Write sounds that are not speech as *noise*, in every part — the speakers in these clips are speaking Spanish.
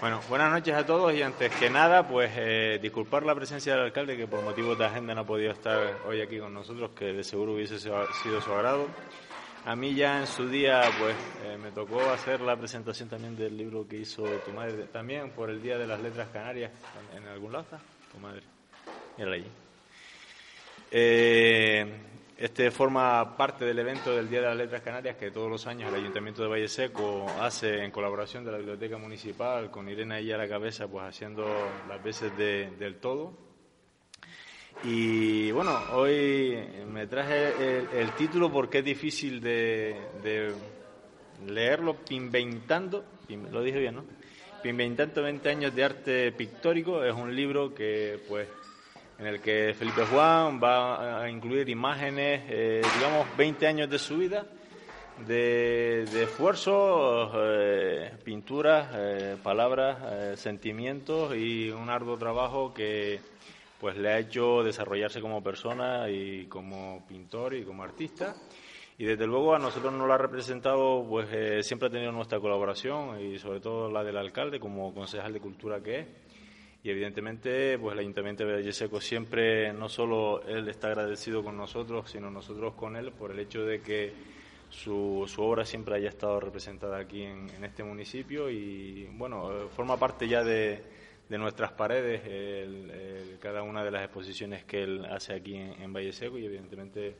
bueno, buenas noches a todos y antes que nada, pues eh, disculpar la presencia del alcalde que por motivos de agenda no ha podido estar hoy aquí con nosotros, que de seguro hubiese sido su agrado. A mí ya en su día, pues eh, me tocó hacer la presentación también del libro que hizo tu madre, también por el Día de las Letras Canarias, en algún lado está, tu madre, mírala allí. Eh, este forma parte del evento del Día de las Letras Canarias que todos los años el Ayuntamiento de Valle Seco hace en colaboración de la Biblioteca Municipal con Irene ahí a la cabeza, pues haciendo las veces del todo. Y bueno, hoy me traje el, título porque es difícil de, de leerlo, Pinveintando, lo dije bien, ¿no? Pinveintando 20 años de arte pictórico es un libro que pues en el que Felipe Juan va a incluir imágenes, eh, digamos, 20 años de su vida, de, esfuerzos, eh, pinturas, eh, palabras, sentimientos y un arduo trabajo que pues le ha hecho desarrollarse como persona y como pintor y como artista. Y desde luego a nosotros nos lo ha representado, pues siempre ha tenido nuestra colaboración y sobre todo la del alcalde como concejal de cultura que es y evidentemente pues el Ayuntamiento de Valleseco siempre no solo él está agradecido con nosotros, sino nosotros con él por el hecho de que su, su obra siempre haya estado representada aquí en, este municipio y bueno, forma parte ya de, de nuestras paredes cada una de las exposiciones que él hace aquí en, en Valle Seco y evidentemente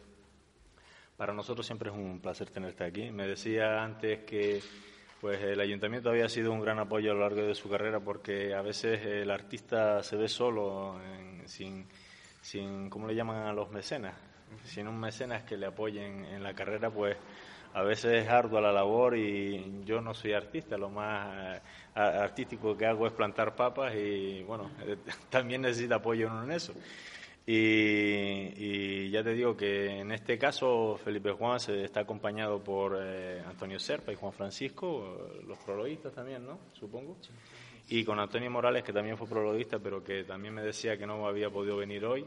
para nosotros siempre es un placer tenerte aquí. Me decía antes que pues el ayuntamiento había sido un gran apoyo a lo largo de su carrera porque a veces el artista se ve solo, sin, sin, ¿cómo le llaman a los mecenas? Sin un mecenas que le apoyen en la carrera, pues a veces es ardua la labor y yo no soy artista, lo más eh, artístico que hago es plantar papas y bueno, *laughs* también necesita apoyo en eso. Y, ya te digo que en este caso Felipe Juan se está acompañado por eh, Antonio Serpa y Juan Francisco, los prologuistas también, ¿no? Supongo. Y con Antonio Morales, que también fue prologuista, pero que también me decía que no había podido venir hoy.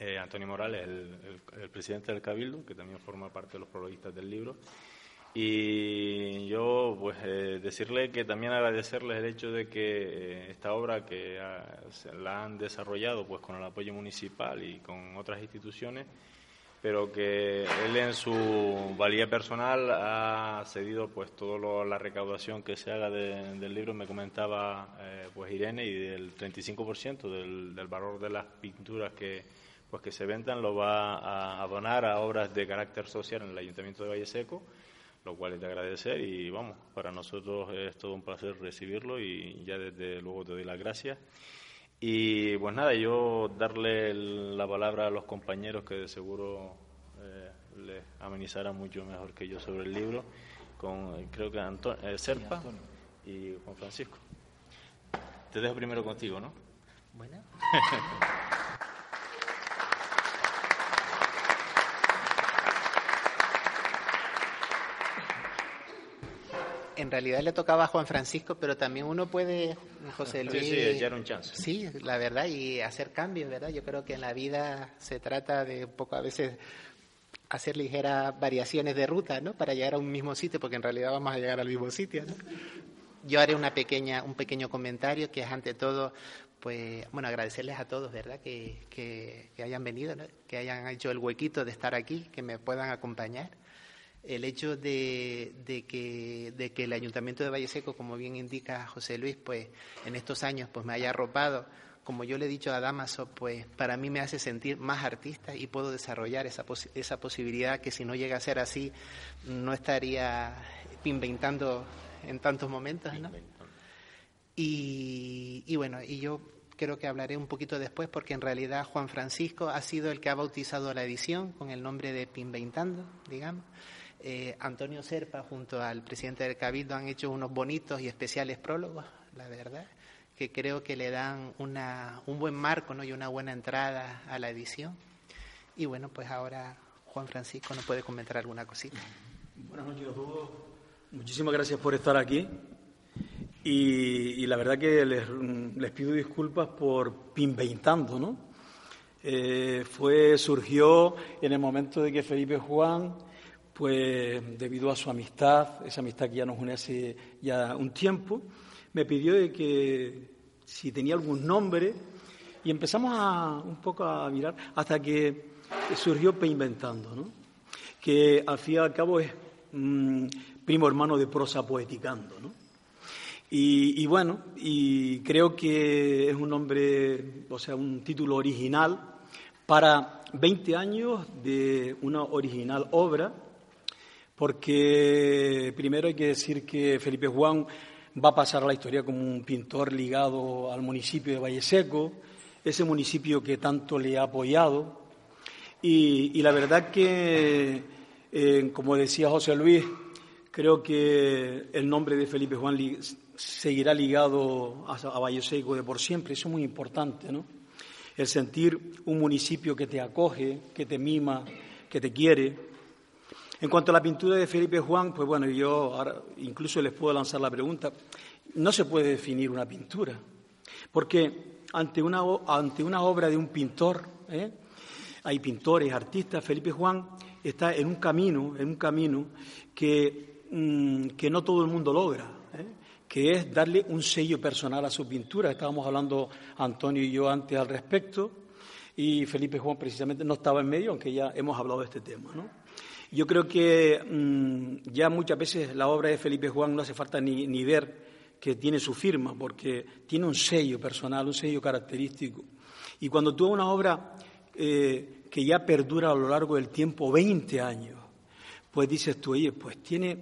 Eh, Antonio Morales, el, presidente del Cabildo, que también forma parte de los prologuistas del libro. Y yo, pues, eh, decirle que también agradecerles el hecho de que eh, esta obra que la han desarrollado, pues, con el apoyo municipal y con otras instituciones, pero que él en su valía personal ha cedido, pues, toda la recaudación que se haga del libro. Me comentaba, eh, pues, Irene, y del 35% del, del valor de las pinturas que, pues, que se vendan lo va a donar a obras de carácter social en el Ayuntamiento de Valle Seco lo cual es de agradecer y vamos, para nosotros es todo un placer recibirlo y ya desde luego te doy las gracias. Y pues nada, yo darle la palabra a los compañeros que de seguro eh, les amenizarán mucho mejor que yo sobre el libro, con creo que Antonio, eh, Serpa y Juan Francisco. Te dejo primero contigo, ¿no? Bueno. *laughs* en realidad le tocaba a Juan Francisco, pero también uno puede, José Luis. Sí, sí, echar un chance. Sí, la verdad, y hacer cambios, ¿verdad? Yo creo que en la vida se trata de un poco a veces hacer ligeras variaciones de ruta, ¿no? Para llegar a un mismo sitio, porque en realidad vamos a llegar al mismo sitio, ¿no? Yo haré una pequeña, un pequeño comentario que es ante todo, pues, bueno, agradecerles a todos, ¿verdad? Que, que, que hayan venido, ¿no? que hayan hecho el huequito de estar aquí, que me puedan acompañar el hecho de, que, de, que, el Ayuntamiento de Valle Seco, como bien indica José Luis, pues en estos años pues me haya arropado, como yo le he dicho a Damaso, pues para mí me hace sentir más artista y puedo desarrollar esa, esa posibilidad que si no llega a ser así, no estaría inventando en tantos momentos, ¿no? Y, y bueno, y yo creo que hablaré un poquito después porque en realidad Juan Francisco ha sido el que ha bautizado la edición con el nombre de Pinveintando, digamos. Eh, Antonio Serpa junto al presidente del Cabildo han hecho unos bonitos y especiales prólogos, la verdad, que creo que le dan una, un buen marco ¿no? y una buena entrada a la edición. Y bueno, pues ahora Juan Francisco nos puede comentar alguna cosita. Buenas noches a todos. Muchísimas gracias por estar aquí. Y, la verdad que les, pido disculpas por pinveintando, ¿no? Eh, fue, surgió en el momento de que Felipe Juan, pues debido a su amistad, esa amistad que ya nos une hace ya un tiempo, me pidió de que si tenía algún nombre y empezamos a un poco a mirar hasta que surgió Peinventando, ¿no? que al fin y al cabo es mm, primo hermano de prosa poeticando. ¿no? Y, bueno, y creo que es un nombre, o sea, un título original para 20 años de una original obra, porque primero hay que decir que Felipe Juan va a pasar a la historia como un pintor ligado al municipio de Valle Seco, ese municipio que tanto le ha apoyado. Y, la verdad que, eh, como decía José Luis, creo que el nombre de Felipe Juan seguirá ligado a, a Valle Seco de por siempre. Eso es muy importante, ¿no? El sentir un municipio que te acoge, que te mima, que te quiere. En cuanto a la pintura de Felipe Juan, pues bueno, yo ahora incluso les puedo lanzar la pregunta. No se puede definir una pintura, porque ante una, ante una obra de un pintor, ¿eh? hay pintores, artistas, Felipe Juan está en un camino, en un camino que, mm, que no todo el mundo logra que es darle un sello personal a su pintura. Estábamos hablando Antonio y yo antes al respecto, y Felipe Juan precisamente no estaba en medio, aunque ya hemos hablado de este tema. ¿no? Yo creo que mm, ya muchas veces la obra de Felipe Juan no hace falta ni, ver que tiene su firma, porque tiene un sello personal, un sello característico. Y cuando tú una obra eh, que ya perdura a lo largo del tiempo, 20 años, pues dices tú, oye, pues tiene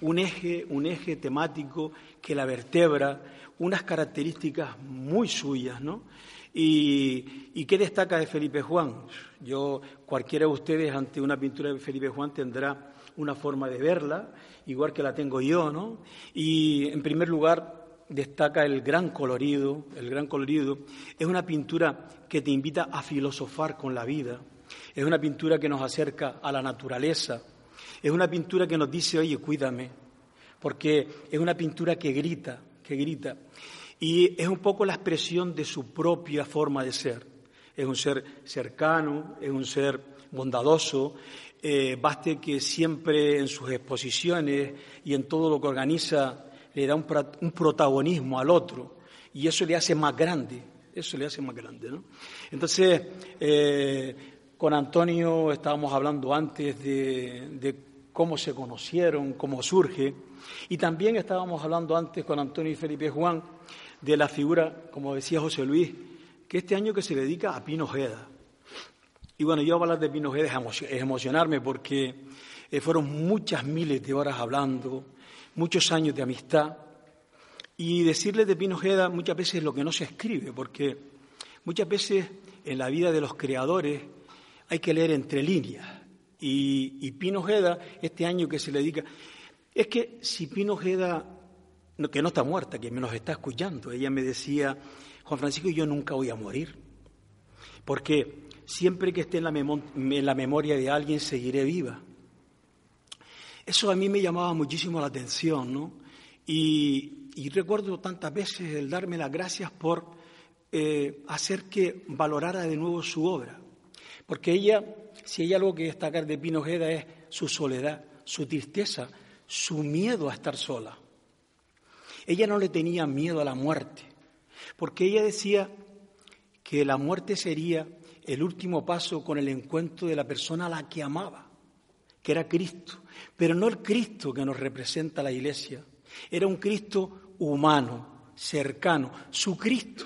un eje, un eje temático que la vertebra, unas características muy suyas, ¿no? ¿Y, qué destaca de Felipe Juan? Yo, cualquiera de ustedes ante una pintura de Felipe Juan tendrá una forma de verla, igual que la tengo yo, ¿no? Y en primer lugar destaca el gran colorido, el gran colorido. Es una pintura que te invita a filosofar con la vida, es una pintura que nos acerca a la naturaleza, es una pintura que nos dice, oye, cuídame, porque es una pintura que grita, que grita. Y es un poco la expresión de su propia forma de ser. Es un ser cercano, es un ser bondadoso. Eh, baste que siempre en sus exposiciones y en todo lo que organiza le da un, protagonismo al otro. Y eso le hace más grande, eso le hace más grande. ¿no? Entonces, eh, con Antonio estábamos hablando antes de cómo se conocieron, cómo surge. Y también estábamos hablando antes con Antonio y Felipe Juan de la figura, como decía José Luis, que este año que se dedica a Pino Ojeda. Y bueno, yo hablar de Pino Ojeda es emocionarme porque eh, fueron muchas miles de horas hablando, muchos años de amistad. Y decirles de Pino Ojeda muchas veces es lo que no se escribe, porque muchas veces en la vida de los creadores hay que leer entre líneas. Y, Pino Ojeda, este año que se le dedica, es que si Pino Ojeda, que no está muerta, que me nos está escuchando, ella me decía, Juan Francisco, yo nunca voy a morir, porque siempre que esté en la, en la memoria de alguien seguiré viva. Eso a mí me llamaba muchísimo la atención, ¿no? Y, recuerdo tantas veces el darme las gracias por eh, hacer que valorara de nuevo su obra, porque ella si hay algo que destacar de Pino Ojeda es su soledad, su tristeza, su miedo a estar sola. Ella no le tenía miedo a la muerte, porque ella decía que la muerte sería el último paso con el encuentro de la persona a la que amaba, que era Cristo, pero no el Cristo que nos representa la Iglesia, era un Cristo humano, cercano, su Cristo.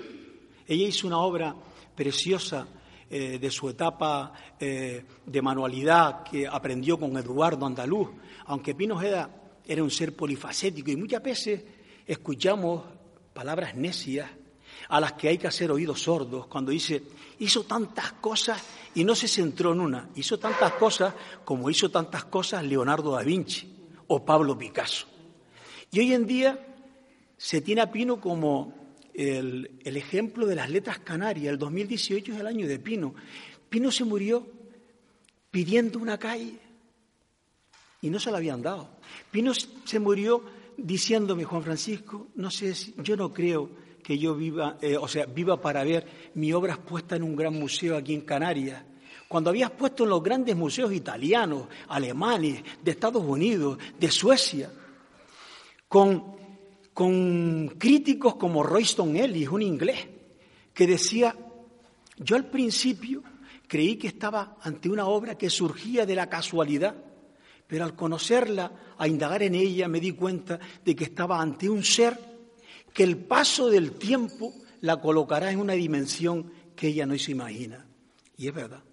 Ella hizo una obra preciosa eh, de su etapa eh, de manualidad que aprendió con Eduardo Andaluz, aunque Pino Ojeda era un ser polifacético y muchas veces escuchamos palabras necias, a las que hay que hacer oídos sordos, cuando dice, hizo tantas cosas y no se centró en una, hizo tantas cosas como hizo tantas cosas Leonardo da Vinci o Pablo Picasso. Y hoy en día se tiene a Pino como el, el ejemplo de las letras canarias. El 2018 es el año de Pino. Pino se murió pidiendo una calle y no se la habían dado. Pino se murió diciéndome, Juan Francisco, no sé, si, yo no creo que yo viva, eh, o sea, viva para ver mi obra expuesta en un gran museo aquí en Canarias. Cuando habías puesto en los grandes museos italianos, alemanes, de Estados Unidos, de Suecia, con, con críticos como Royston Ellis, un inglés, que decía, yo al principio creí que estaba ante una obra que surgía de la casualidad, pero al conocerla, a indagar en ella, me di cuenta de que estaba ante un ser que el paso del tiempo la colocará en una dimensión que ella no se imagina. Y es verdad.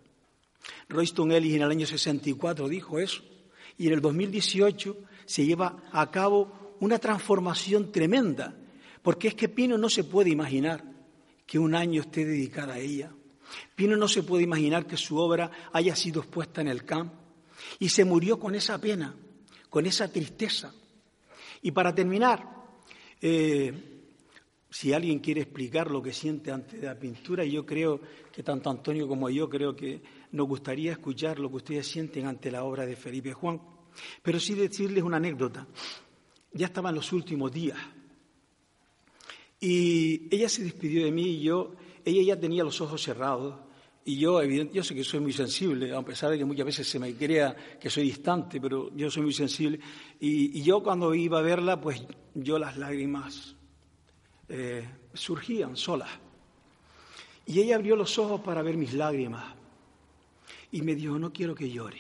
Royston Ellis en el año 64 dijo eso. Y en el 2018 se lleva a cabo una transformación tremenda, porque es que Pino no se puede imaginar que un año esté dedicada a ella. Pino no se puede imaginar que su obra haya sido expuesta en el campo y se murió con esa pena, con esa tristeza. Y para terminar, eh, si alguien quiere explicar lo que siente antes de la pintura, yo creo que tanto Antonio como yo creo que nos gustaría escuchar lo que ustedes sienten ante la obra de Felipe Juan. Pero sí decirles una anécdota. Ya estaba en los últimos días. Y ella se despidió de mí y yo, ella ya tenía los ojos cerrados y yo, evidente, yo sé que soy muy sensible, a pesar de que muchas veces se me crea que soy distante, pero yo soy muy sensible. Y, yo cuando iba a verla, pues yo las lágrimas eh, surgían solas. Y ella abrió los ojos para ver mis lágrimas y me dijo, no quiero que llore.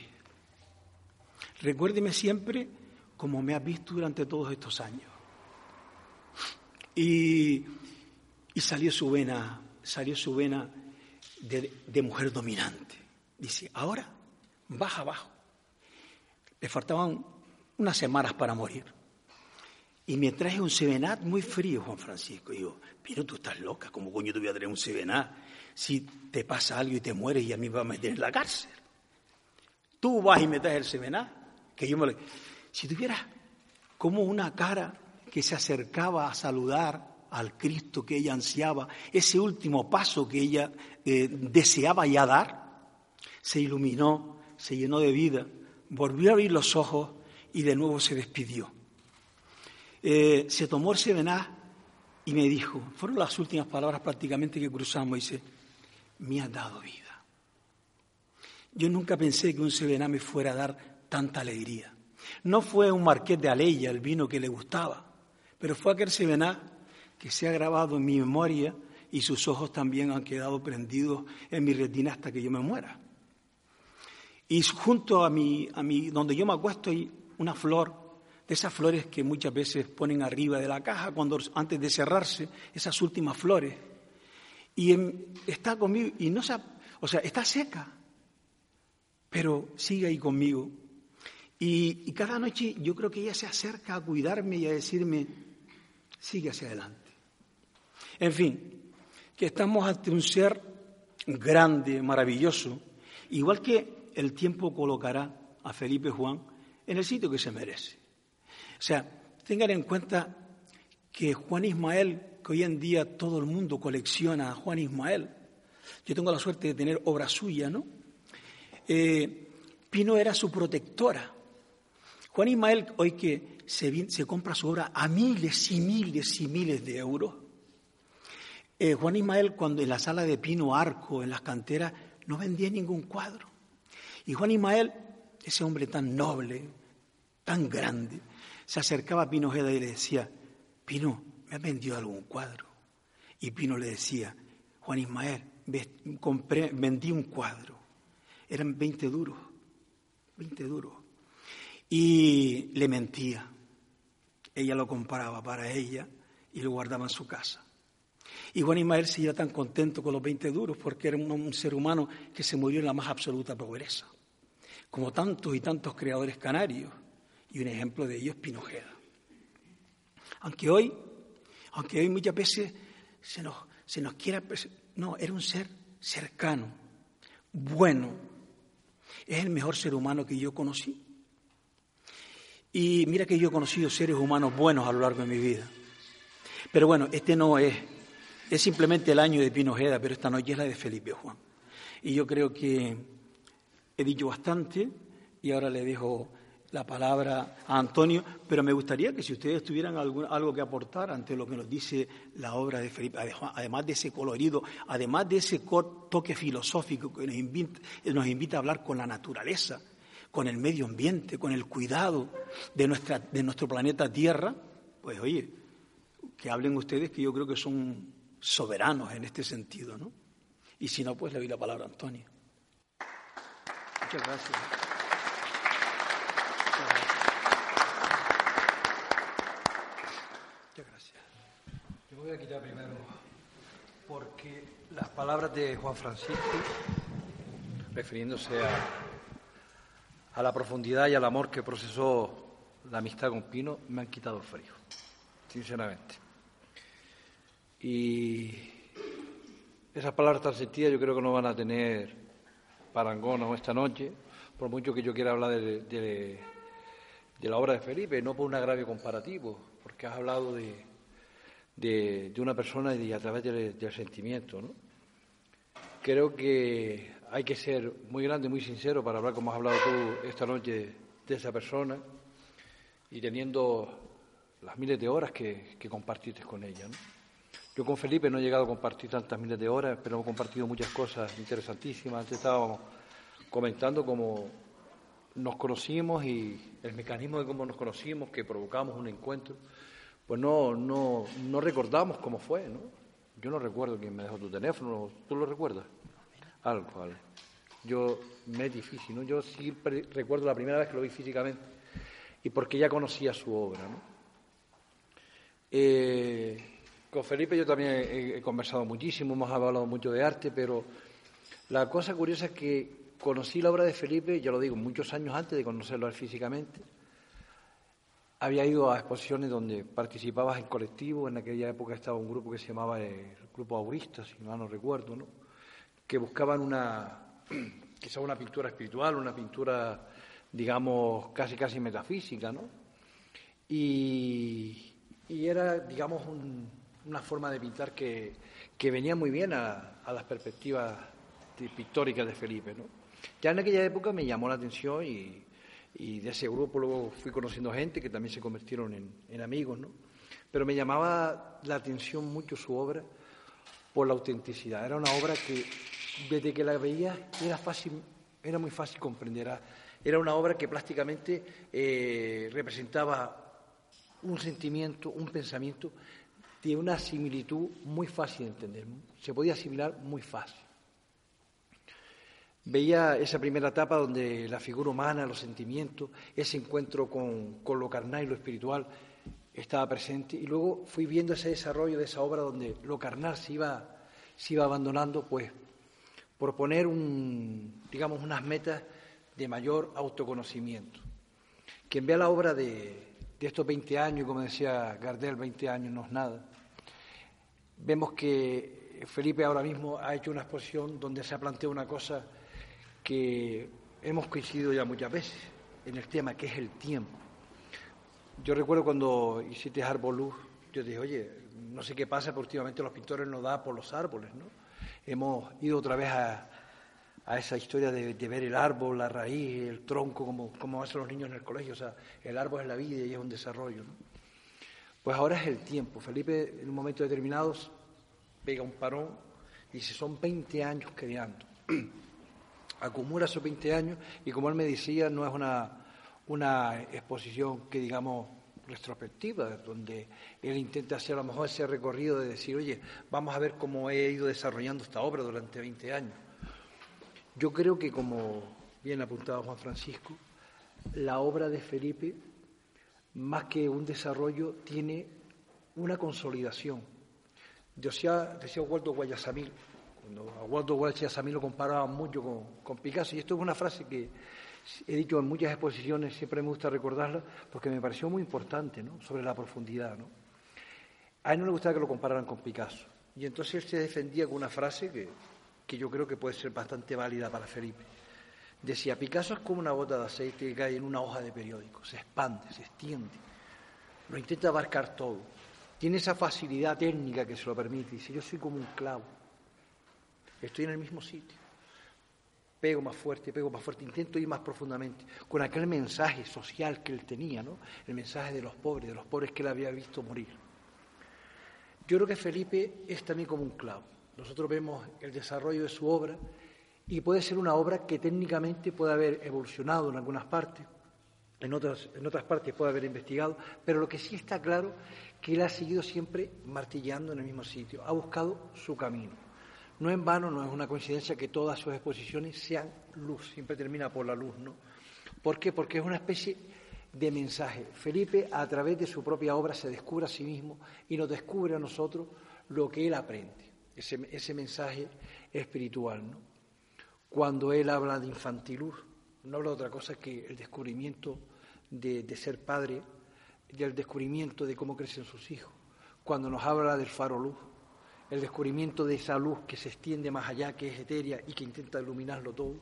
Recuérdeme siempre como me has visto durante todos estos años. Y, y salió su vena, salió su vena de, mujer dominante. Dice, ahora baja abajo. Le faltaban unas semanas para morir. Y me traje un sevenat muy frío, Juan Francisco. Y digo, pero tú estás loca, ¿cómo coño te voy a traer un sevenat si te pasa algo y te mueres y a mí me va a meter en la cárcel? Tú vas y me traes el sevenat, que yo me Si tuvieras como una cara que se acercaba a saludar al Cristo que ella ansiaba, ese último paso que ella eh, deseaba ya dar, se iluminó, se llenó de vida, volvió a abrir los ojos y de nuevo se despidió. Eh, se tomó el serená y me dijo, fueron las últimas palabras prácticamente que cruzamos, dice, me ha dado vida. Yo nunca pensé que un serená me fuera a dar tanta alegría. No fue un marqués de Aleya el vino que le gustaba, pero fue aquel serená que se ha grabado en mi memoria y sus ojos también han quedado prendidos en mi retina hasta que yo me muera. Y junto a mi, a mi, donde yo me acuesto hay una flor, de esas flores que muchas veces ponen arriba de la caja cuando antes de cerrarse, esas últimas flores. Y está conmigo y no se, o sea, está seca, pero sigue ahí conmigo. Y, y cada noche yo creo que ella se acerca a cuidarme y a decirme, sigue hacia adelante. En fin, que estamos ante un ser grande, maravilloso, igual que el tiempo colocará a Felipe Juan en el sitio que se merece. O sea, tengan en cuenta que Juan Ismael, que hoy en día todo el mundo colecciona a Juan Ismael, yo tengo la suerte de tener obra suya, ¿no? Eh, Pino era su protectora. Juan Ismael, hoy que se, se compra su obra a miles y miles y miles de euros, eh, Juan Ismael, cuando en la sala de Pino Arco, en las canteras, no vendía ningún cuadro. Y Juan Ismael, ese hombre tan noble, tan grande, se acercaba a Pino Ojeda y le decía, Pino, ¿me has vendido algún cuadro? Y Pino le decía, Juan Ismael, compré, vendí un cuadro. Eran 20 duros, 20 duros. Y le mentía. Ella lo compraba para ella y lo guardaba en su casa. Y Juan Ismael iba tan contento con los 20 duros porque era un, ser humano que se murió en la más absoluta pobreza, como tantos y tantos creadores canarios, y un ejemplo de ellos Pinojeda. Aunque hoy, aunque hoy muchas veces se nos, se nos quiera... No, era un ser cercano, bueno. Es el mejor ser humano que yo conocí. Y mira que yo he conocido seres humanos buenos a lo largo de mi vida. Pero bueno, este no es, es simplemente el año de Pinojeda, pero esta noche es la de Felipe Juan. Y yo creo que he dicho bastante y ahora le dejo la palabra a Antonio, pero me gustaría que si ustedes tuvieran algo que aportar ante lo que nos dice la obra de Felipe, además de ese colorido, además de ese toque filosófico que nos invita, a hablar con la naturaleza, con el medio ambiente, con el cuidado de, de nuestro planeta Tierra, pues oye, que hablen ustedes que yo creo que son soberanos en este sentido, ¿no? Y si no, pues le doy la palabra a Antonio. Muchas gracias. Muchas gracias. Yo voy a quitar primero, porque las palabras de Juan Francisco, refiriéndose a, a la profundidad y al amor que procesó la amistad con Pino, me han quitado el frío, sinceramente. Y esas palabras tan sentidas yo creo que no van a tener parangón esta noche, por mucho que yo quiera hablar de, la obra de Felipe, no por un agravio comparativo, porque has hablado de, una persona y a través del, sentimiento. ¿no? Creo que hay que ser muy grande, muy sincero para hablar como has hablado tú esta noche de esa persona y teniendo las miles de horas que, que compartiste con ella. ¿no? Yo con Felipe no he llegado a compartir tantas miles de horas, pero hemos compartido muchas cosas interesantísimas. Antes estábamos comentando cómo nos conocimos y el mecanismo de cómo nos conocimos, que provocamos un encuentro, pues no, no, no recordamos cómo fue, ¿no? Yo no recuerdo quién me dejó tu teléfono, ¿tú lo recuerdas? Algo, vale. Yo, me es difícil, ¿no? Yo sí recuerdo la primera vez que lo vi físicamente y porque ya conocía su obra, ¿no? Eh, con Felipe yo también he, conversado muchísimo, hemos hablado mucho de arte, pero la cosa curiosa es que conocí la obra de Felipe, ya lo digo, muchos años antes de conocerlo físicamente. Había ido a exposiciones donde participabas en colectivo, en aquella época estaba un grupo que se llamaba el Grupo Aurista, si no, no recuerdo, ¿no? que buscaban una, *clears throat* quizá una pintura espiritual, una pintura, digamos, casi casi metafísica, ¿no? Y era, digamos, un, una forma de pintar que, venía muy bien a, las perspectivas pictóricas de Felipe. ¿no? Ya en aquella época me llamó la atención y, de ese grupo luego fui conociendo gente que también se convirtieron en, amigos, ¿no? Pero me llamaba la atención mucho su obra por la autenticidad. Era una obra que desde que la veía era fácil, era muy fácil comprender. Era una obra que plásticamente eh, representaba un sentimiento, un pensamiento tiene una similitud muy fácil de entender, se podía asimilar muy fácil. Veía esa primera etapa donde la figura humana, los sentimientos, ese encuentro con, lo carnal y lo espiritual estaba presente y luego fui viendo ese desarrollo de esa obra donde lo carnal se iba, se iba abandonando, pues por poner un, digamos, unas metas de mayor autoconocimiento. Quien vea la obra de, de estos 20 años, como decía Gardel, 20 años no es nada, Vemos que Felipe ahora mismo ha hecho una exposición donde se ha planteado una cosa que hemos coincidido ya muchas veces en el tema, que es el tiempo. Yo recuerdo cuando hiciste Arboluz, yo dije, oye, no sé qué pasa, pero últimamente los pintores nos da por los árboles, ¿no? Hemos ido otra vez a, esa historia de, ver el árbol, la raíz, el tronco, como, como hacen los niños en el colegio, o sea, el árbol es la vida y es un desarrollo, ¿no? Pues ahora es el tiempo. Felipe, en un momento determinado, pega un parón y dice, son 20 años creando. *clears throat* Acumula esos 20 años y como él me decía, no es una, una exposición que digamos retrospectiva, donde él intenta hacer a lo mejor ese recorrido de decir, oye, vamos a ver cómo he ido desarrollando esta obra durante 20 años. Yo creo que, como bien apuntado Juan Francisco, la obra de Felipe más que un desarrollo, tiene una consolidación. Decía, decía Waldo Guayasamil, cuando a Waldo Guayasamil lo comparaban mucho con, Picasso, y esto es una frase que he dicho en muchas exposiciones, siempre me gusta recordarla, porque me pareció muy importante, ¿no? sobre la profundidad. ¿no? A él no le gustaba que lo compararan con Picasso, Y entonces él se defendía con una frase que, que yo creo que puede ser bastante válida para Felipe. Decía, Picasso es como una gota de aceite que cae en una hoja de periódico, se expande, se extiende, lo intenta abarcar todo. Tiene esa facilidad técnica que se lo permite. Dice, yo soy como un clavo, estoy en el mismo sitio. Pego más fuerte, pego más fuerte, intento ir más profundamente, con aquel mensaje social que él tenía, ¿no? El mensaje de los pobres, de los pobres que él había visto morir. Yo creo que Felipe es también como un clavo. Nosotros vemos el desarrollo de su obra y puede ser una obra que técnicamente puede haber evolucionado en algunas partes, en otras, en otras partes puede haber investigado, pero lo que sí está claro que él ha seguido siempre martillando en el mismo sitio, ha buscado su camino. No en vano, no es una coincidencia que todas sus exposiciones sean luz, siempre termina por la luz, ¿no? ¿Por qué? Porque es una especie de mensaje. Felipe, a través de su propia obra, se descubre a sí mismo y nos descubre a nosotros lo que él aprende, ese, ese mensaje espiritual, ¿no? Cuando él habla de infantiluz, no habla de otra cosa que el descubrimiento de, ser padre y el descubrimiento de cómo crecen sus hijos. Cuando nos habla del faro luz, el descubrimiento de esa luz que se extiende más allá, que es etérea y que intenta iluminarlo todo.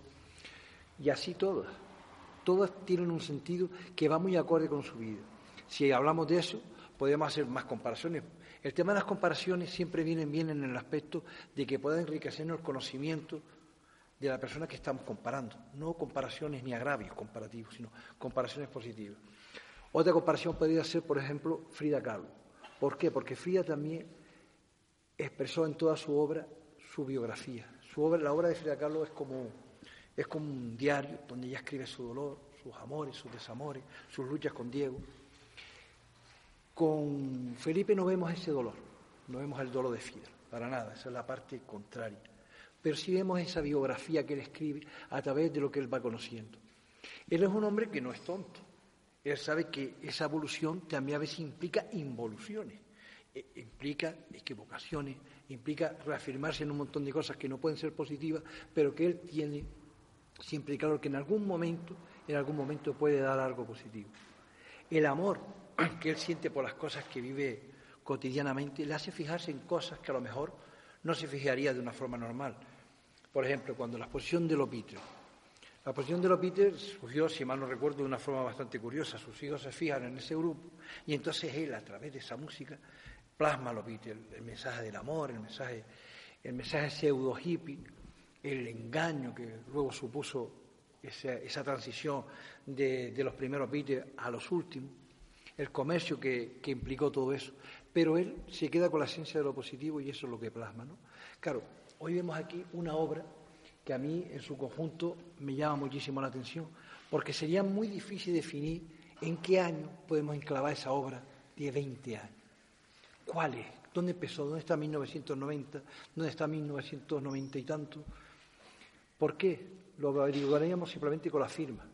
Y así todas. Todas tienen un sentido que va muy acorde con su vida. Si hablamos de eso, podemos hacer más comparaciones. El tema de las comparaciones siempre vienen bien en el aspecto de que pueda enriquecernos el conocimiento de la persona que estamos comparando. No comparaciones ni agravios comparativos, sino comparaciones positivas. Otra comparación podría ser, por ejemplo, Frida Kahlo. ¿Por qué? Porque Frida también expresó en toda su obra su biografía. Su obra, la obra de Frida Kahlo es como, es como un diario donde ella escribe su dolor, sus amores, sus desamores, sus luchas con Diego. Con Felipe no vemos ese dolor, no vemos el dolor de Frida, para nada, esa es la parte contraria pero sí vemos esa biografía que él escribe a través de lo que él va conociendo. Él es un hombre que no es tonto. Él sabe que esa evolución también a veces implica involuciones, e, implica equivocaciones, implica reafirmarse en un montón de cosas que no pueden ser positivas, pero que él tiene siempre claro que en algún momento, en algún momento puede dar algo positivo. El amor que él siente por las cosas que vive cotidianamente le hace fijarse en cosas que a lo mejor no se fijaría de una forma normal. Por ejemplo, cuando la exposición de Lopiter. La exposición de Lopiter surgió, si mal no recuerdo, de una forma bastante curiosa. Sus hijos se fijan en ese grupo y entonces él, a través de esa música, plasma Lopiter, el mensaje del amor, el mensaje, el mensaje pseudo hippie, el engaño que luego supuso esa, transición de, los primeros Beatles a los últimos, el comercio que, que implicó todo eso pero él se queda con la esencia de lo positivo y eso es lo que plasma. ¿no? Claro, hoy vemos aquí una obra que a mí en su conjunto me llama muchísimo la atención, porque sería muy difícil definir en qué año podemos enclavar esa obra de 20 años. ¿Cuál es? ¿Dónde empezó? ¿Dónde está 1990? ¿Dónde está 1990 y tanto? ¿Por qué? Lo averiguaríamos simplemente con la firma.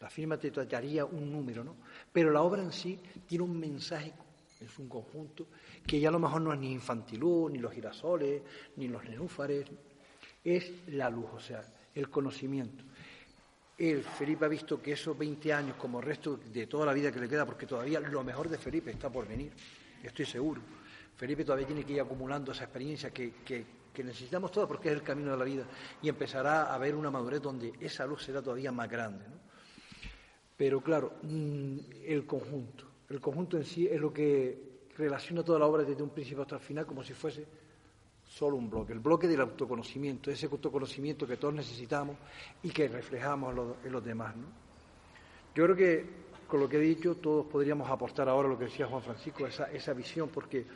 La firma te trataría un número, ¿no? Pero la obra en sí tiene un mensaje es un conjunto que ya a lo mejor no es ni infantilú, ni los girasoles, ni los nenúfares, es la luz, o sea, el conocimiento. Felipe, ha visto que esos 20 años, como resto de toda la vida que le queda, porque todavía lo mejor de Felipe está por venir, estoy seguro. Felipe todavía tiene que ir acumulando esa experiencia que, necesitamos todos porque es el camino de la vida y empezará a ver una madurez donde esa luz será todavía más grande. Pero claro, mm, el conjunto. El conjunto en sí es lo que relaciona toda la obra desde un principio hasta el final como si fuese solo un bloque, el bloque del autoconocimiento, ese autoconocimiento que todos necesitamos y que reflejamos en los, demás. Yo creo que con lo que he dicho todos podríamos aportar ahora lo que decía Juan Francisco, esa, esa visión, porque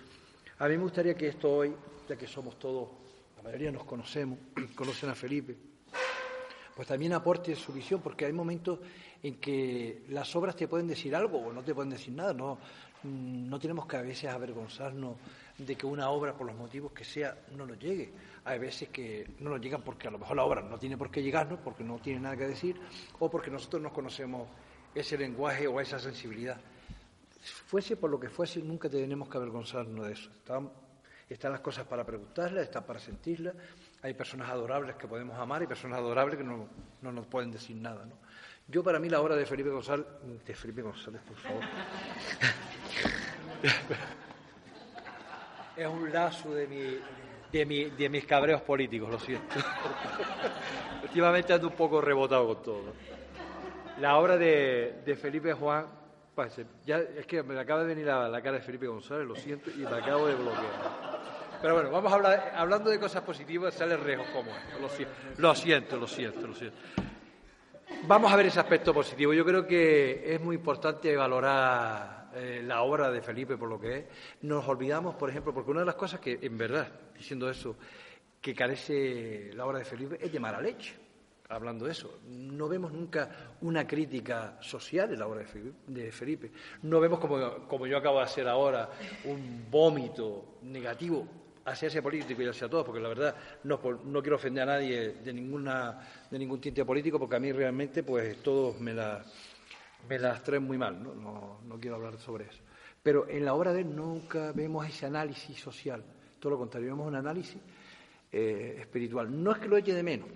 a mí me gustaría que esto hoy, ya que somos todos, la mayoría nos conocemos, conocen a Felipe, pues también aporte su visión, porque hay momentos en que las obras te pueden decir algo o no te pueden decir nada. No, no tenemos que a veces avergonzarnos de que una obra, por los motivos que sea, no nos llegue. Hay veces que no nos llegan porque a lo mejor la obra no tiene por qué llegarnos, porque no tiene nada que decir, o porque nosotros no conocemos ese lenguaje o esa sensibilidad. Fuese por lo que fuese, nunca tenemos que avergonzarnos de eso. Están, están las cosas para preguntarlas, están para sentirlas hay personas adorables que podemos amar y personas adorables que no, nos pueden decir nada. ¿no? Yo, para mí, la obra de Felipe González, de Felipe González, por favor. es un lazo de, mi, de, mi, de mis cabreos políticos, lo siento. Últimamente ando un poco rebotado con todo. La obra de, Felipe Juan, pues, es que me acaba de venir la, cara de Felipe González, lo siento, y me acabo de bloquear. Pero bueno, vamos a hablar, hablando de cosas positivas, sale Rejo como Lo siento, lo siento, lo siento, lo siento. Vamos a ver ese aspecto positivo. Yo creo que es muy importante valorar eh, la obra de Felipe por lo que es. Nos olvidamos, por ejemplo, porque una de las cosas que, en verdad, diciendo eso, que carece la obra de Felipe es de mala leche. Hablando de eso, no vemos nunca una crítica social en la obra de Felipe. No vemos, como, como yo acabo de hacer ahora, un vómito negativo hacia ese político y hacia todos, porque la verdad no, no quiero ofender a nadie de, ninguna, de ningún tinte político, porque a mí realmente pues todos me, la, me las traen muy mal, ¿no? ¿no? No, quiero hablar sobre eso. Pero en la obra de él nunca vemos ese análisis social, todo lo contrario, vemos un análisis eh, espiritual. No es que lo eche de menos,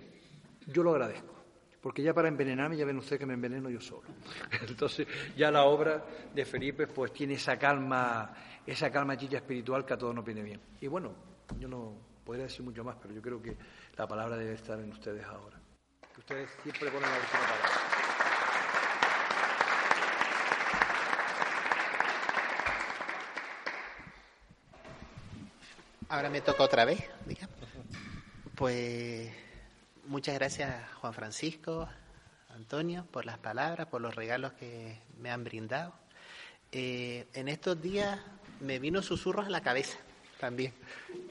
yo lo agradezco. Porque ya para envenenarme, ya ven ustedes que me enveneno yo solo. *laughs* Entonces, ya la obra de Felipe pues tiene esa calma esa calma chicha espiritual que a todos nos viene bien. Y bueno, yo no podría decir mucho más, pero yo creo que la palabra debe estar en ustedes ahora. Que ustedes siempre ponen la última palabra. Ahora me toca otra vez, digamos. Pues muchas gracias Juan Francisco, Antonio, por las palabras, por los regalos que me han brindado. Eh, en estos días me vino susurros a la cabeza también.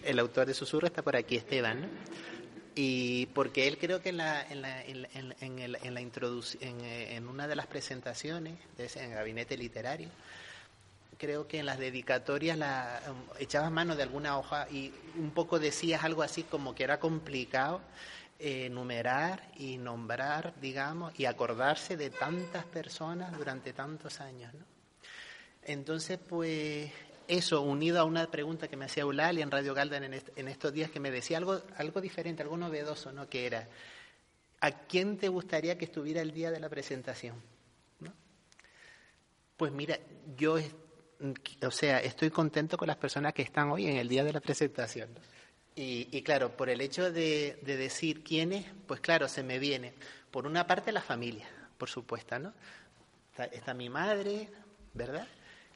El autor de susurros está por aquí, Esteban. Y porque él creo que en la, en la, la en, una de las presentaciones ese, en el gabinete literario, creo que en las dedicatorias um, echabas mano de alguna hoja y un poco decías algo así como que era complicado eh, enumerar y nombrar, digamos, y acordarse de tantas personas durante tantos años. Entonces, pues eso unido a una pregunta que me hacía Eulalia en Radio Galdan en, estos días que me decía algo, algo diferente, algo novedoso, ¿no? Que era, ¿a quién te gustaría que estuviera el día de la presentación? Pues mira, yo, o sea, estoy contento con las personas que están hoy en el día de la presentación. Y, claro, por el hecho de, decir quiénes, pues claro, se me viene, por una parte la familia, por supuesto, ¿no? está mi madre, ¿verdad?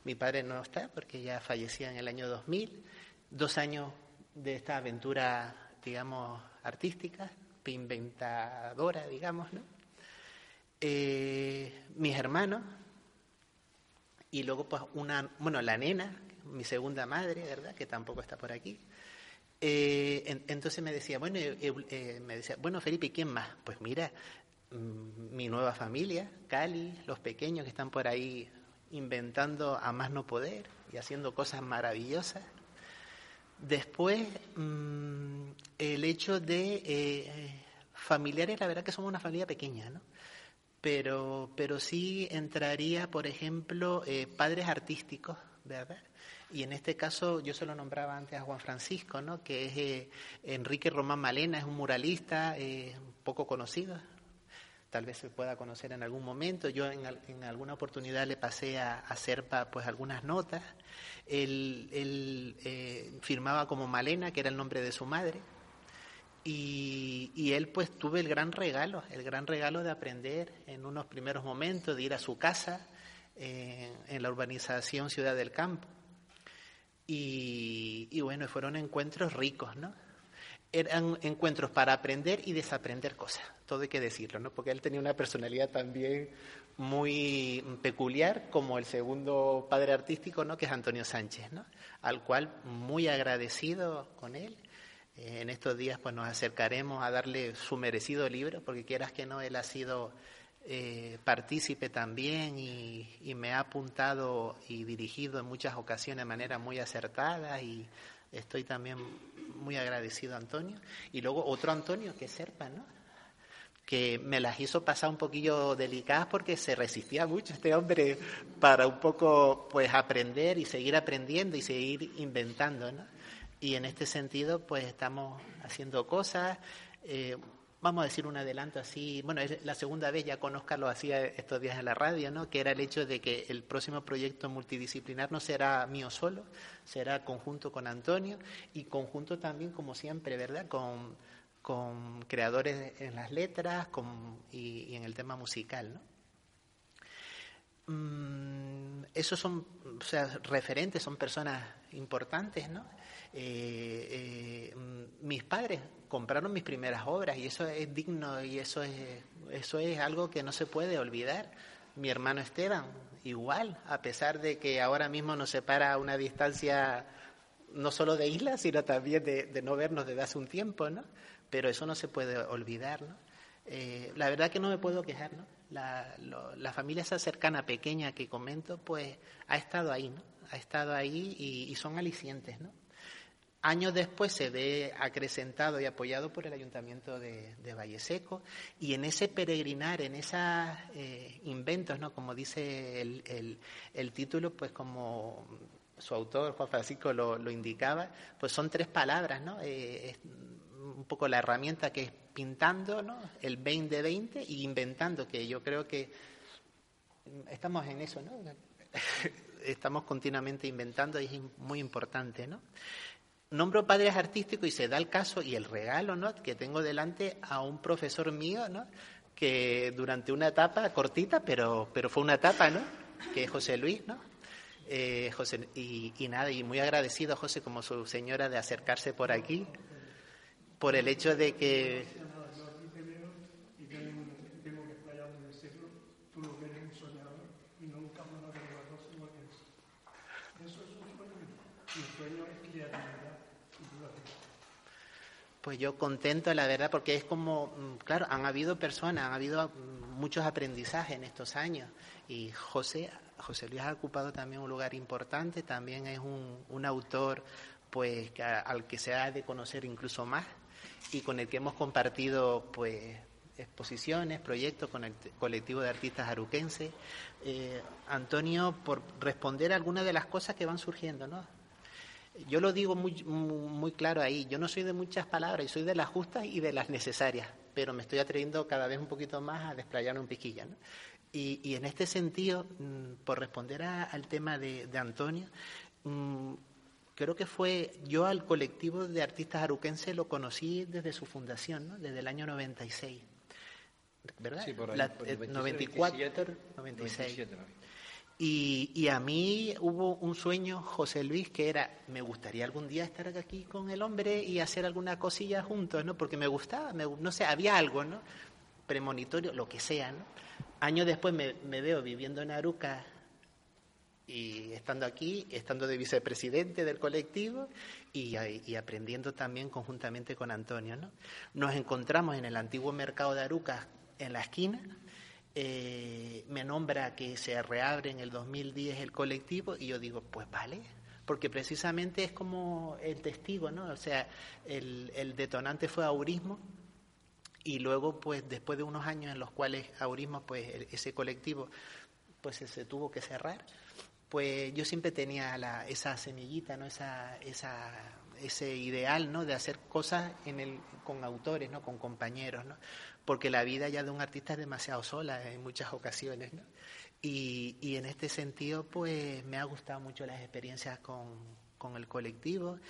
Mi padre no está porque ya fallecía en el año 2000. Dos años de esta aventura, digamos, artística, inventadora, digamos, ¿no? Eh, mis hermanos y luego pues una, bueno, la nena, mi segunda madre, ¿verdad? Que tampoco está por aquí. Eh, entonces me decía, bueno, eh, me decía, bueno, Felipe, ¿quién más? Pues mira, mm, mi nueva familia, Cali, los pequeños que están por ahí inventando a más no poder y haciendo cosas maravillosas. Después, mm, el hecho de eh, familiares, la verdad que somos una familia pequeña, ¿no? Pero, pero sí entraría, por ejemplo, eh, padres artísticos, ¿verdad? Y en este caso yo se lo nombraba antes a Juan Francisco, ¿no? que es eh, Enrique Román Malena, es un muralista poco conocido, tal vez se pueda conocer en algún momento. Yo en, alguna oportunidad le pasé a, a Serpa pues algunas notas. Él, él eh, firmaba como Malena, que era el nombre de su madre. Y, y, él pues tuve el gran regalo, el gran regalo de aprender en unos primeros momentos, de ir a su casa eh, en la urbanización Ciudad del Campo. Y, y bueno, fueron encuentros ricos, ¿no? Eran encuentros para aprender y desaprender cosas, todo hay que decirlo, ¿no? Porque él tenía una personalidad también muy peculiar, como el segundo padre artístico, ¿no? Que es Antonio Sánchez, ¿no? Al cual muy agradecido con él. Eh, en estos días, pues nos acercaremos a darle su merecido libro, porque quieras que no, él ha sido eh, partícipe también y, y me ha apuntado y dirigido en muchas ocasiones de manera muy acertada y estoy también muy agradecido a Antonio. Y luego otro Antonio, que es Serpa, ¿no? que me las hizo pasar un poquillo delicadas porque se resistía mucho este hombre para un poco pues aprender y seguir aprendiendo y seguir inventando, ¿no? Y en este sentido pues estamos haciendo cosas. Eh, vamos a decir un adelanto así, bueno, es la segunda vez, ya conozca lo hacía estos días en la radio, ¿no? que era el hecho de que el próximo proyecto multidisciplinar no será mío solo, será conjunto con Antonio y conjunto también, como siempre, ¿verdad?, con, con creadores en las letras con, y, en el tema musical, ¿no? Mm, esos son o sea, referentes, son personas importantes, ¿no? Eh, eh, mis padres compraron mis primeras obras y eso es digno y eso es, eso es algo que no se puede olvidar. Mi hermano Esteban, igual, a pesar de que ahora mismo nos separa una distancia no solo de islas, sino también de, no vernos desde hace un tiempo, ¿no? Pero eso no se puede olvidar, ¿no? Eh, la verdad que no me puedo quejar, ¿no? La, la, familia esa cercana, pequeña que comento, pues ha estado ahí, ¿no? Ha estado ahí y, son alicientes, ¿no? Años después se ve acrecentado y apoyado por el Ayuntamiento de, de Valle Seco y en ese peregrinar, en esos eh, inventos, ¿no? como dice el, el, título, pues como su autor, Juan Francisco, lo, lo indicaba, pues son tres palabras, ¿no? Eh, un poco la herramienta que es pintando, ¿no? El 2020 y inventando, que yo creo que estamos en eso, ¿no? *laughs* estamos continuamente inventando y es muy importante, ¿no? nombro padres artísticos y se da el caso y el regalo ¿no? que tengo delante a un profesor mío ¿no? que durante una etapa cortita, pero, pero fue una etapa, ¿no? que es José Luis, ¿no? Eh, José, y, y, nada, y muy agradecido, José, como su señora, de acercarse por aquí, por el hecho de que Pues yo contento, la verdad, porque es como, mm, claro, han habido personas, han habido mm, muchos aprendizajes en estos años. Y José, José Luis ha ocupado también un lugar importante, también es un, un autor pues al que se ha de conocer incluso más y con el que hemos compartido pues exposiciones, proyectos con el colectivo de artistas aruquenses. Eh, Antonio, por responder a algunas de las cosas que van surgiendo, ¿no? yo lo digo muy, muy claro ahí, yo no soy de muchas palabras, soy de las justas y de las necesarias, pero me estoy atreviendo cada vez un poquito más a desplayarme un piquilla. Y, y, en este sentido, mm, por responder al tema de, Antonio, mm, creo que fue, yo al colectivo de artistas aruquenses lo conocí desde su fundación, ¿no? desde el año 96. ¿Verdad? Sí, por ahí, La, 94, 96. Y, a mí hubo un sueño, José Luis, que era, me gustaría algún día estar aquí con el hombre y hacer alguna cosilla juntos, ¿no? Porque me gustaba, no sé, había algo, ¿no? Premonitorio, lo que sea, ¿no? Años después me, veo viviendo en Aruca y estando aquí, estando de vicepresidente del colectivo y, aprendiendo también conjuntamente con Antonio, ¿no? Nos encontramos en el antiguo mercado de Aruca, en la esquina, eh, me nombra que se reabre en el 2010 el colectivo y yo digo, pues vale, porque precisamente es como el testigo, ¿no? O sea, el, detonante fue Aurismo y luego, pues después de unos años en los cuales Aurismo, pues ese colectivo, pues se, tuvo que cerrar, pues yo siempre tenía la, esa semillita, ¿no? Esa, ese ideal, ¿no? De hacer cosas con autores, ¿no? Con compañeros, ¿no? porque la vida ya de un artista es demasiado sola en muchas ocasiones. Y, y, en este sentido, pues me ha gustado mucho las experiencias con, con el colectivo.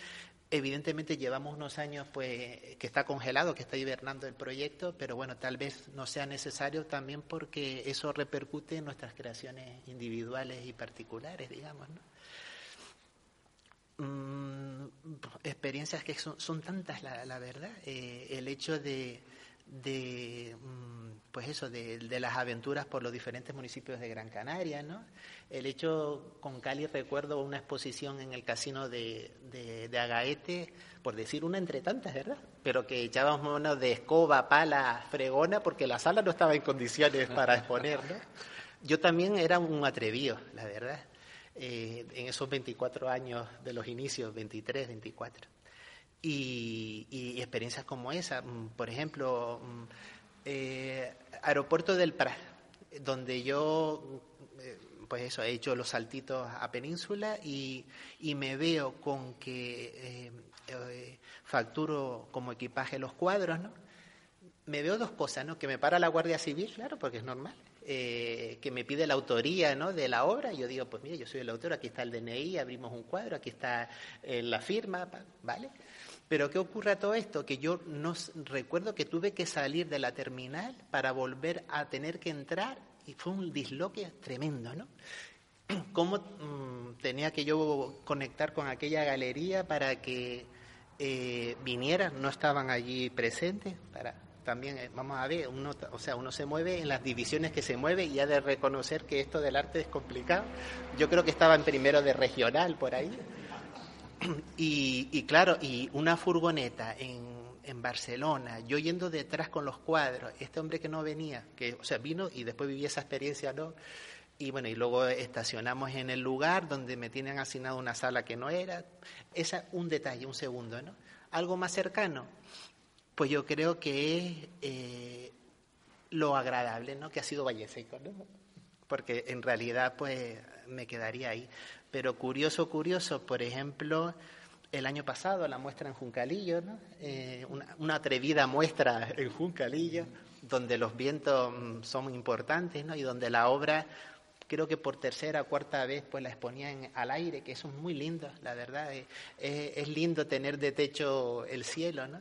Evidentemente llevamos unos años pues que está congelado, que está hibernando el proyecto, pero bueno, tal vez no sea necesario también porque eso repercute en nuestras creaciones individuales y particulares, digamos, ¿no? Mm, experiencias que son, tantas, la, la verdad. Eh, el hecho de, de mm, pues eso de, las aventuras por los diferentes municipios de Gran Canaria no el hecho con Cali recuerdo una exposición en el casino de, de, Agaete por decir una entre tantas verdad pero que echábamos manos de escoba pala fregona porque la sala no estaba en condiciones para exponer ¿no? yo también era un atrevido la verdad. Eh, en esos 24 años de los inicios 23 24 y, experiencias como esa. Mm, por ejemplo, mm, eh, Aeropuerto del Prat, donde yo eh, pues eso, he hecho los saltitos a península y, y me veo con que eh, facturo como equipaje los cuadros, ¿no? me veo dos cosas, ¿no? Que me para la Guardia Civil, claro, porque es normal, eh, que me pide la autoría, ¿no? De la obra, y yo digo, pues mira, yo soy el autor, aquí está el DNI, abrimos un cuadro, aquí está eh, la firma, ¿vale? Pero ¿qué ocurre a todo esto? Que yo no recuerdo que tuve que salir de la terminal para volver a tener que entrar y fue un disloque tremendo, ¿no? *clears throat* Cómo mm, tenía que yo conectar con aquella galería para que eh, vinieran, no estaban allí presentes, para también eh, vamos a ver, uno, o sea, uno se mueve en las divisiones que se mueve y ha de reconocer que esto del arte es complicado. Yo creo que estaba en primero de regional por ahí. Y, claro, y una furgoneta en, en, Barcelona, yo yendo detrás con los cuadros, este hombre que no venía, que, o sea, vino y después viví esa experiencia, ¿no? Y bueno, y luego estacionamos en el lugar donde me tienen asignado una sala que no era. Ese es un detalle, un segundo, ¿no? Algo más cercano, pues yo creo que es eh, lo agradable, ¿no? Que ha sido Valle Seco, ¿no? Porque en realidad, pues, me quedaría ahí. Pero curioso, curioso, por ejemplo, el año pasado la muestra en Juncalillo, ¿no? Eh, una, atrevida muestra en Juncalillo, donde los vientos mm, son importantes, ¿no? Y donde la obra, creo que por tercera o cuarta vez, pues la exponía en, al aire, que eso es muy lindo, la verdad. Es, es lindo tener de techo el cielo, ¿no?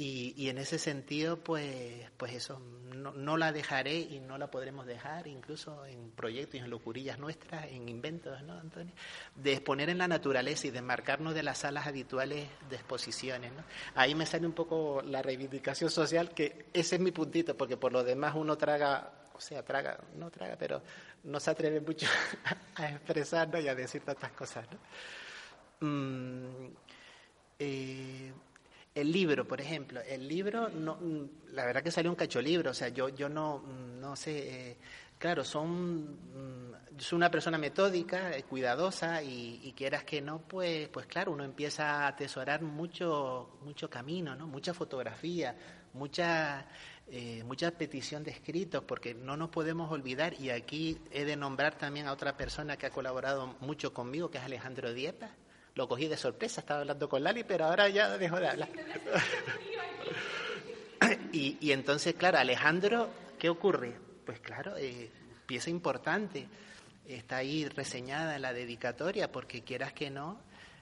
Y, y, en ese sentido, pues, pues eso, no, la dejaré y no la podremos dejar, incluso en proyectos y en locurillas nuestras, en inventos, ¿no, Antonio? De exponer en la naturaleza y de marcarnos de las salas habituales de exposiciones, ¿no? Ahí me sale un poco la reivindicación social, que ese es mi puntito, porque por lo demás uno traga, o sea, traga, no traga, pero no se atreve mucho *laughs* a expresarnos y a decir tantas cosas, ¿no? Mm, el libro, por ejemplo, el libro, no, mm, la verdad que salió un cacho libro, o sea, yo, yo no, mm, no sé, eh, claro, son, mm, soy una persona metódica, eh, cuidadosa y, quieras que no, pues, pues claro, uno empieza a atesorar mucho, mucho camino, ¿no? Mucha fotografía, mucha, eh, mucha petición de escritos, porque no nos podemos olvidar, y aquí he de nombrar también a otra persona que ha colaborado mucho conmigo, que es Alejandro Diepa, lo cogí de sorpresa, estaba hablando con Lali, pero ahora ya dejó de hablar. *laughs* y, entonces, claro, Alejandro, ¿qué ocurre? Pues claro, eh, pieza importante, está ahí reseñada en la dedicatoria, porque quieras que no,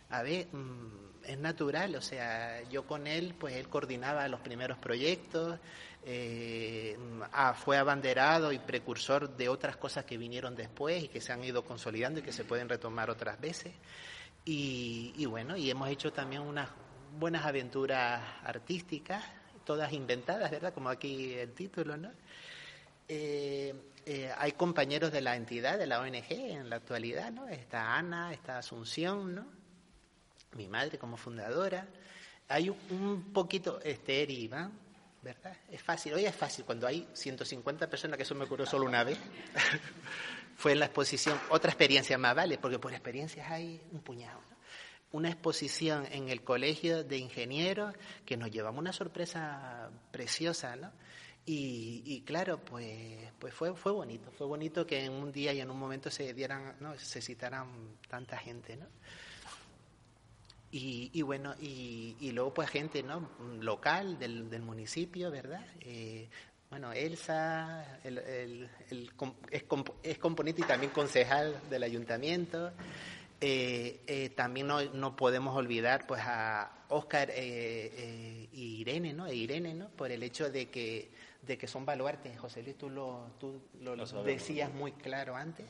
a ver, mm, es natural, o sea, yo con él, pues él coordinaba los primeros proyectos, eh, ah, fue abanderado y precursor de otras cosas que vinieron después y que se han ido consolidando y que se pueden retomar otras veces. Y, bueno, y hemos hecho también unas buenas aventuras artísticas, todas inventadas, ¿verdad? Como aquí el título, ¿no? Eh, eh, hay compañeros de la entidad, de la ONG en la actualidad, ¿no? Está Ana, está Asunción, ¿no? Mi madre como fundadora. Hay un, poquito, Esther y Iván, ¿verdad? Es fácil, hoy es fácil, cuando hay 150 personas, que eso me ocurrió solo una vez, *laughs* fue en la exposición, otra experiencia más vale, porque por experiencias hay un puñado. Una exposición en el colegio de ingenieros que nos llevamos una sorpresa preciosa, ¿no? Y, claro, pues, pues fue, fue bonito, fue bonito que en un día y en un momento se dieran, ¿no? se citaran tanta gente, ¿no? Y, bueno, y, luego pues gente ¿no? local del, del municipio, ¿verdad? Eh, bueno, Elsa es, es, componente y también concejal del ayuntamiento. Eh, eh, también no, no, podemos olvidar pues a Óscar eh, y Irene, ¿no? E Irene, ¿no? Por el hecho de que, de que son baluartes. José Luis, tú lo, tú lo, decías muy claro antes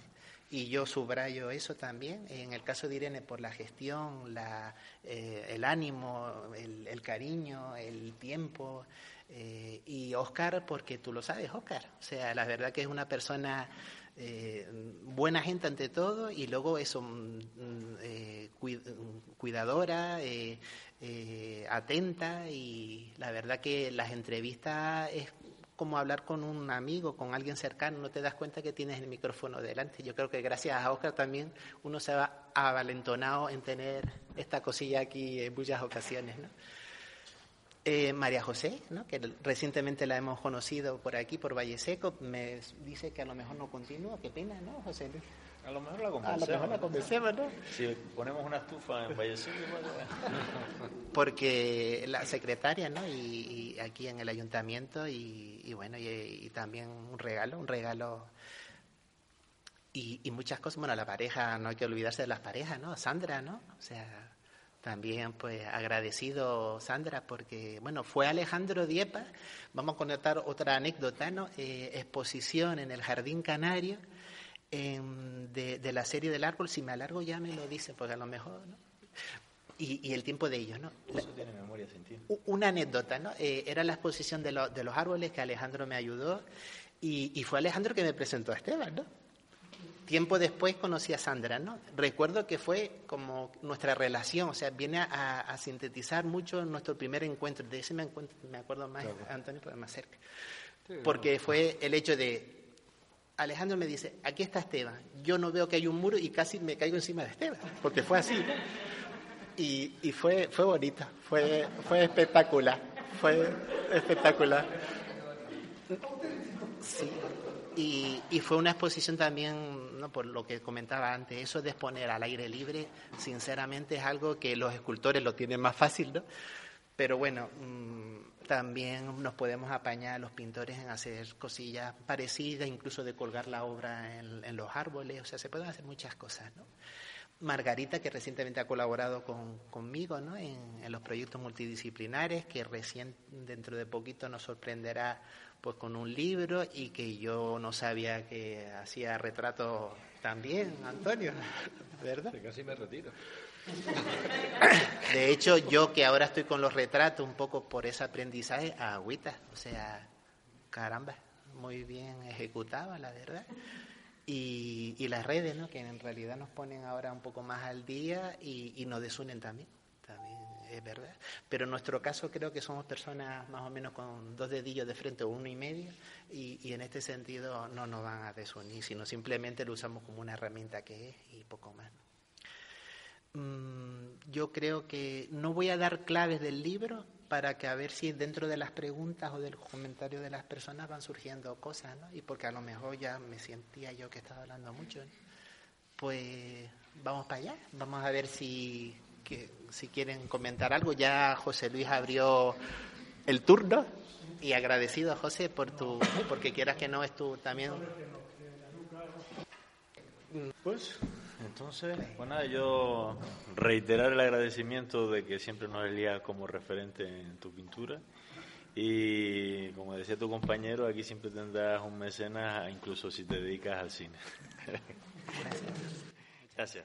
y yo subrayo eso también. En el caso de Irene, por la gestión, la, el ánimo, el, el, cariño, el tiempo, eh, y Oscar, porque tú lo sabes, Oscar. O sea, la verdad que es una persona eh, buena gente ante todo y luego eso, mm, eh, cuidadora, atenta y la verdad que las entrevistas es como hablar con un amigo, con alguien cercano, no te das cuenta que tienes el micrófono delante. Yo creo que gracias a Oscar también uno se va avalentonado en tener esta cosilla aquí en muchas ocasiones, ¿no? Eh, María José, ¿no? que recientemente la hemos conocido por aquí, por Valle Seco, me dice que a lo mejor no continúa. Qué pena, ¿no, José Luis? A lo mejor la convencemos. A lo mejor la convencemos, ¿no? Si ponemos una estufa en Valle Seco. *laughs* porque la secretaria, ¿no? Y, aquí en el ayuntamiento y, bueno, y, también un regalo, un regalo y, muchas cosas. Bueno, la pareja, no hay que olvidarse de las parejas, ¿no? Sandra, ¿no? O sea, también pues agradecido Sandra porque, bueno, fue Alejandro Diepa, vamos a contar otra anécdota, ¿no? Eh, exposición en el Jardín Canario de, la serie del árbol, si me alargo ya me lo dice, porque a lo mejor, ¿no? Y, el tiempo de ellos, ¿no? Eso tiene memoria Una anécdota, ¿no? Eh, era la exposición de, de, los árboles que Alejandro me ayudó y, y fue Alejandro que me presentó a Esteban, ¿no? Tiempo después conocí a Sandra, ¿no? Recuerdo que fue como nuestra relación, o sea, viene a, sintetizar mucho nuestro primer encuentro. De ese me, me acuerdo más, Antonio, porque más cerca. Porque fue el hecho de, Alejandro me dice, aquí está Esteban. Yo no veo que hay un muro y casi me caigo encima de Esteban, porque fue así. Y, y fue, fue bonita, fue, fue espectacular, fue espectacular. Sí. Y, fue una exposición también, ¿no? por lo que comentaba antes, eso de exponer al aire libre, sinceramente es algo que los escultores lo tienen más fácil, ¿no? Pero bueno, mm, también nos podemos apañar los pintores en hacer cosillas parecidas, incluso de colgar la obra en, los árboles, o sea, se pueden hacer muchas cosas, ¿no? Margarita, que recientemente ha colaborado con, conmigo ¿no? en, en los proyectos multidisciplinares, que recién dentro de poquito nos sorprenderá pues con un libro y que yo no sabía que hacía retratos también, Antonio, ¿verdad? casi me retiro. De hecho, yo que ahora estoy con los retratos un poco por ese aprendizaje, agüita, o sea, caramba, muy bien ejecutaba, la verdad. Y, y las redes, ¿no? que en realidad nos ponen ahora un poco más al día y, y nos desunen también es verdad. Pero en nuestro caso creo que somos personas más o menos con dos dedillos de frente o uno y medio y, y en este sentido no nos van a desunir, sino simplemente lo usamos como una herramienta que es y poco más. Mm, yo creo que no voy a dar claves del libro para que a ver si dentro de las preguntas o del comentario de las personas van surgiendo cosas, ¿no? Y porque a lo mejor ya me sentía yo que estaba hablando mucho, Pues vamos para allá, vamos a ver si que, si quieren comentar algo. Ya José Luis abrió el turno y agradecido José por tu, porque quieras que no es tu también. Pues entonces, bueno, yo reiterar el agradecimiento de que siempre nos elías como referente en tu pintura. Y como decía tu compañero, aquí siempre tendrás un mecenas, incluso si te dedicas al cine. *laughs* Gracias.